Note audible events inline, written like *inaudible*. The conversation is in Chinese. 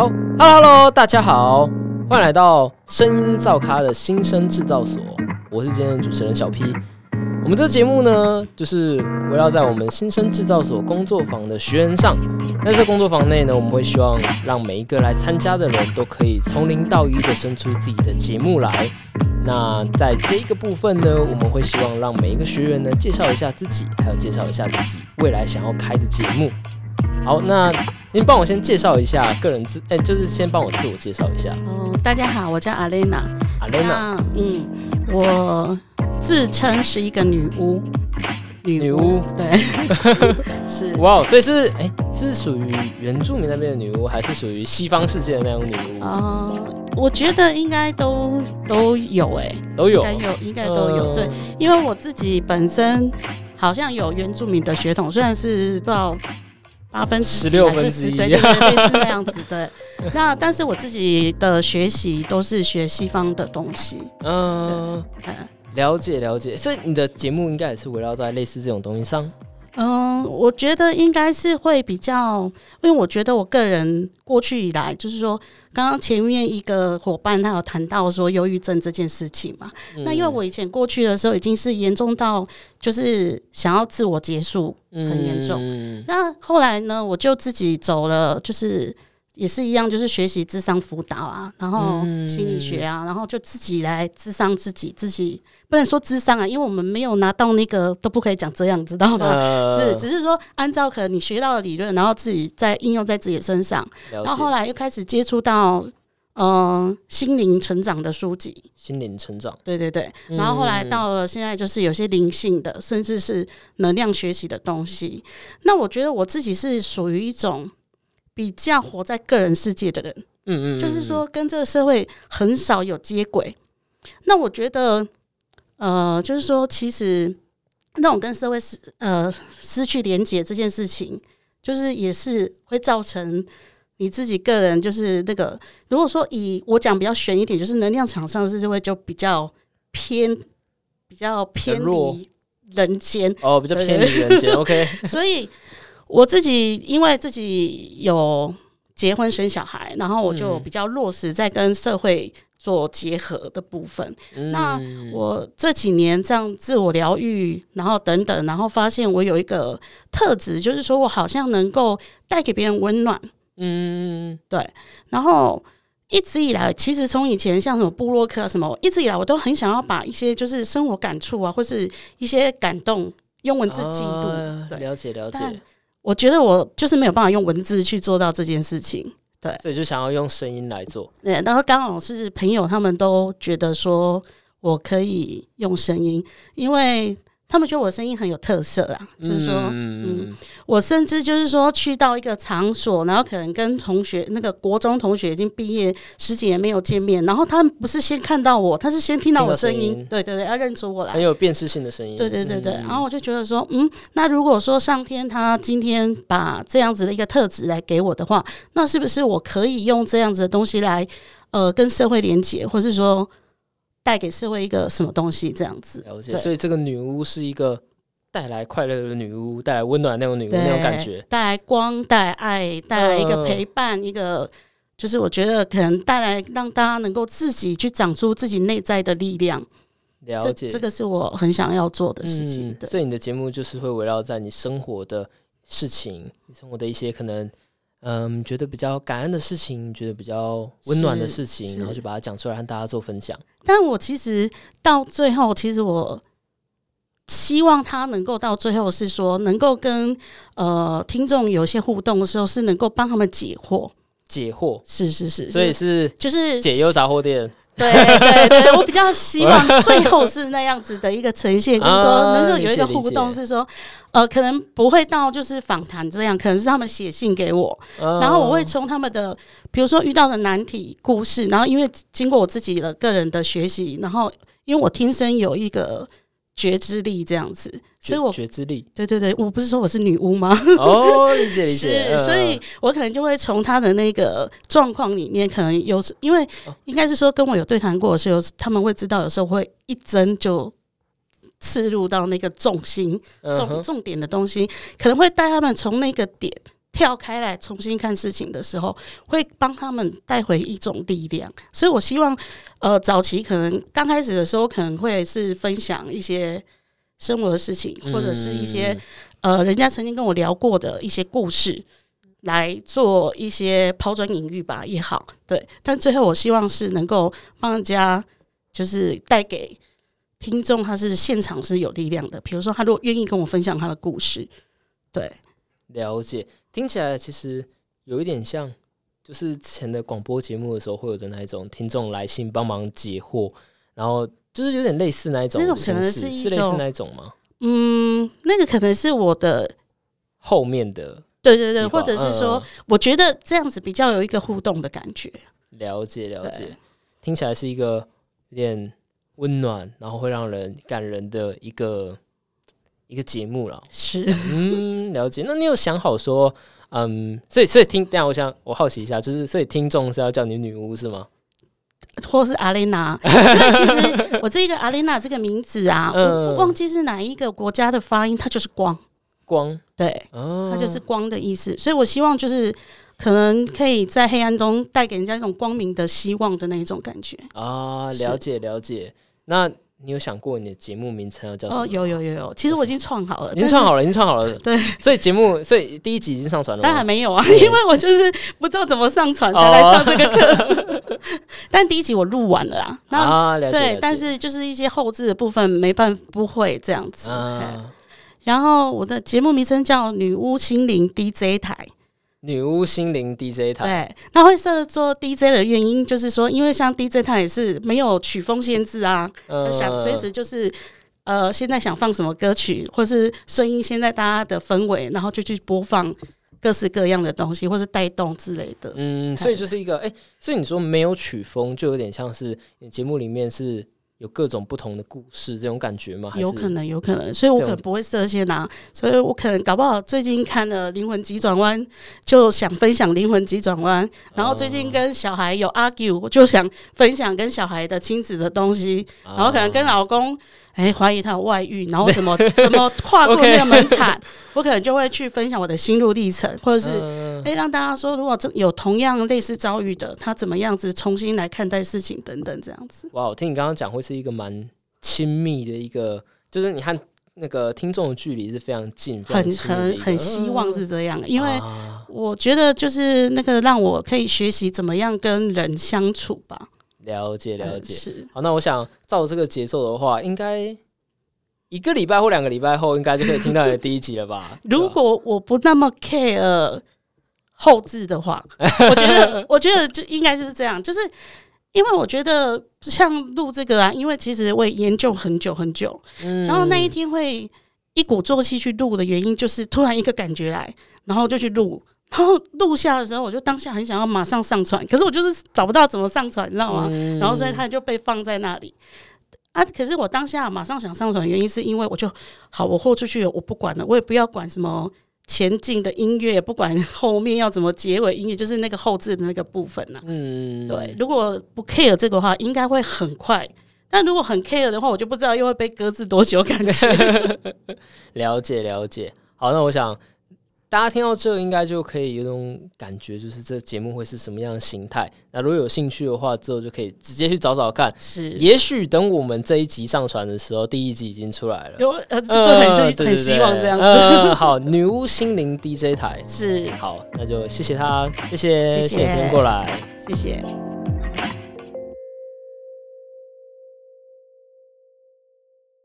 好，Hello，大家好，欢迎来到声音造咖的新生制造所，我是今天的主持人小 P。我们这节目呢，就是围绕在我们新生制造所工作坊的学员上。在这工作坊内呢，我们会希望让每一个来参加的人都可以从零到一的生出自己的节目来。那在这一个部分呢，我们会希望让每一个学员呢介绍一下自己，还有介绍一下自己未来想要开的节目。好，那您帮我先介绍一下个人自，哎、就是先帮我自我介绍一下。哦，大家好，我叫阿蕾娜。阿莲娜，嗯，我自称是一个女巫。女巫，对，*laughs* 是哇哦，所以是哎、是属于原住民那边的女巫，还是属于西方世界的那种女巫？呃，我觉得应该都都有哎、都有，应该有，应该都有。嗯对，因为我自己本身好像有原住民的血统，虽然是不知道八分之几16还是分之一十对对对，类似那样子的。*laughs* 那但是我自己的学习都是学西方的东西，嗯，嗯。了解了解。所以你的节目应该也是围绕在类似这种东西上。嗯，我觉得应该是会比较，因为我觉得我个人过去以来，就是说，刚刚前面一个伙伴他有谈到说忧郁症这件事情嘛，那因为我以前过去的时候已经是严重到就是想要自我结束，很严重嗯。那后来呢，我就自己走了，就是也是一样，就是学习智商辅导啊，然后嗯心理学啊，然后就自己来智商自己，自己不能说智商啊，因为我们没有拿到那个都不可以讲这样，知道吗？呃是，只是说按照可能你学到的理论，然后自己再应用在自己身上，了然后后来又开始接触到呃心灵成长的书籍，心灵成长。对对对，然后后来嗯到了现在就是有些灵性的，甚至是能量学习的东西。那我觉得我自己是属于一种比较活在个人世界的人，嗯嗯，就是说跟这个社会很少有接轨。那我觉得，呃，就是说其实那种跟社会失呃失去连接这件事情，就是也是会造成。你自己个人就是那个，如果说以我讲比较悬一点，就是能量场上是会就比较偏，比较偏离人间，哦，比较偏离人间。OK，*laughs* 所以我自己因为自己有结婚生小孩，然后我就嗯比较落实在跟社会做结合的部分。那嗯我这几年这样自我疗愈，然后等等，然后发现我有一个特质，就是说我好像能够带给别人温暖。嗯对，然后一直以来，其实从以前像什么布洛克啊什么，一直以来我都很想要把一些就是生活感触啊，或是一些感动用文字记录。了解了解。我觉得我就是没有办法用文字去做到这件事情。对所以就想要用声音来做。对，然后刚好是朋友他们都觉得说我可以用声音，因为他们觉得我声音很有特色啊，就是说。嗯我甚至就是说去到一个场所，然后可能跟同学那个国中同学已经毕业十几年没有见面，然后他们不是先看到我，他是先听到我声音，声音对对对，要认出我来很。有辨识性的声音。对对对对，嗯然后我就觉得说，嗯，那如果说上天他今天把这样子的一个特质来给我的话，那是不是我可以用这样子的东西来，呃，跟社会连接，或是说带给社会一个什么东西这样子？了解。所以这个女巫是一个带来快乐的女巫，带来温暖的那种女巫，那种感觉。带来光，带来爱，带来一个嗯陪伴，一个就是我觉得可能带来让大家能够自己去长出自己内在的力量。了解这个是我很想要做的事情。所以你的节目就是会围绕在你生活的事情，你生活的一些可能。嗯，觉得比较感恩的事情，觉得比较温暖的事情，然后就把它讲出来，和大家做分享。但我其实到最后，其实我希望他能够到最后是说，能够跟呃听众有一些互动的时候，是能够帮他们解惑。解惑，是是是，所以是是就是解忧杂货店。对对对，我比较 *laughs* 希望最后是那样子的一个呈现，就是说啊能够有一个互动，是说呃，可能不会到就是访谈这样，可能是他们写信给我，然后我会嗯从他们的比如说遇到的难题故事，然后因为经过我自己的个人的学习，然后因为我天生有一个觉知力这样子，所以我觉知力对对对，我不是说我是女巫吗？哦，理解理解。*laughs* 是，嗯所以我可能就会从他的那个状况里面，可能有时因为哦应该是说跟我有对谈过的时候，他们会知道有时候会一针就刺入到那个重心、重重点的东西，可能会带他们从那个点跳开来重新看事情的时候，会帮他们带回一种力量。所以我希望，呃，早期可能刚开始的时候，可能会是分享一些生活的事情，或者是一些呃，人家曾经跟我聊过的一些故事，来做一些抛砖引玉吧也好。对，但最后我希望是能够帮人家，就是带给听众，他是现场是有力量的。比如说，他如果愿意跟我分享他的故事，对，了解。听起来其实有一点像，就是前的广播节目的时候会有的那一种听众来信帮忙解惑，然后就是有点类似那一种，那种可能是是类似那一种吗？嗯，那个可能是我的后面的，对对对，或者是说，我觉得这样子比较有一个互动的感觉。了解了解，听起来是一个有点温暖，然后会让人感人的一个。一个节目了，是嗯，了解。那你有想好说，嗯，所以所以听，这样我想我好奇一下，就是所以听众是要叫你女巫是吗？或是阿莲娜？*laughs* 其实我这个阿莲娜这个名字啊，我忘记是哪一个国家的发音，它就是光光，对，它就是光的意思。所以我希望就是可能可以在黑暗中带给人家一种光明的希望的那一种感觉啊。了解了解，那。你有想过你的节目名称要叫什么？哦，有有有有，其实我已经创好了，已经创好了，已经创好了。*laughs* 对，所以节目，所以第一集已经上传了。但还没有啊，因为我就是不知道怎么上传才来上这个课。*laughs* 但第一集我录完了啊，那对，但是就是一些后置的部分没办法不会这样子。然后我的节目名称叫《女巫心灵 DJ 台》。女巫心灵 DJ 台，对，那会设做 DJ 的原因就是说，因为像 DJ 台也是没有曲风限制啊，想随时就是呃，现在想放什么歌曲，或是顺应现在大家的氛围，然后就去播放各式各样的东西，或是带动之类的。嗯，所以就是一个哎，所以你说没有曲风，就有点像是节目里面是。有各种不同的故事，这种感觉吗？有可能，有可能，所以我可能不会设限啊。所以我可能搞不好最近看了《灵魂急转弯》，就想分享《灵魂急转弯》。然后最近跟小孩有 argue，我就想分享跟小孩的亲子的东西。然后可能跟老公。哎，怀疑他有外遇，然后怎么 *laughs* 怎么跨过那个门槛，我可能就会去分享我的心路历程，或者是哎让大家说，如果这有同样类似遭遇的，他怎么样子重新来看待事情等等这样子。哇，我听你刚刚讲，会是一个蛮亲密的一个，就是你和那个听众的距离是非常近，很很很希望是这样，因为我觉得就是那个让我可以学习怎么样跟人相处吧。了解了解，是好。那我想照这个节奏的话，应该一个礼拜或两个礼拜后，应该就可以听到你的第一集了吧？*laughs* 如果我不那么 care 后置的话，*laughs* 我觉得我觉得就应该就是这样。就是因为我觉得像录这个啊，因为其实我也研究很久很久，然后那一天会一鼓作气去录的原因，就是突然一个感觉来，然后就去录。然后录下的时候，我就当下很想要马上上传，可是我就是找不到怎么上传，你知道吗？然后所以它就被放在那里啊。可是我当下马上想上传，原因是因为我就好，我豁出去了，我不管了，我也不要管什么前进的音乐，不管后面要怎么结尾音乐，就是那个后置的那个部分呐。嗯，对。如果不 care 这个话，应该会很快；但如果很 care 的话，我就不知道又会被搁置多久，感觉。*laughs* 了解了解。好，那我想。大家听到这，应该就可以有种感觉，就是这节目会是什么样的形态。那如果有兴趣的话，之后就可以直接去找找看。是，也许等我们这一集上传的时候，第一集已经出来了。有，呃，这很很希望这样子。好，女巫心灵 DJ 台是好，那就谢谢他，谢谢，谢谢今天过来，谢谢。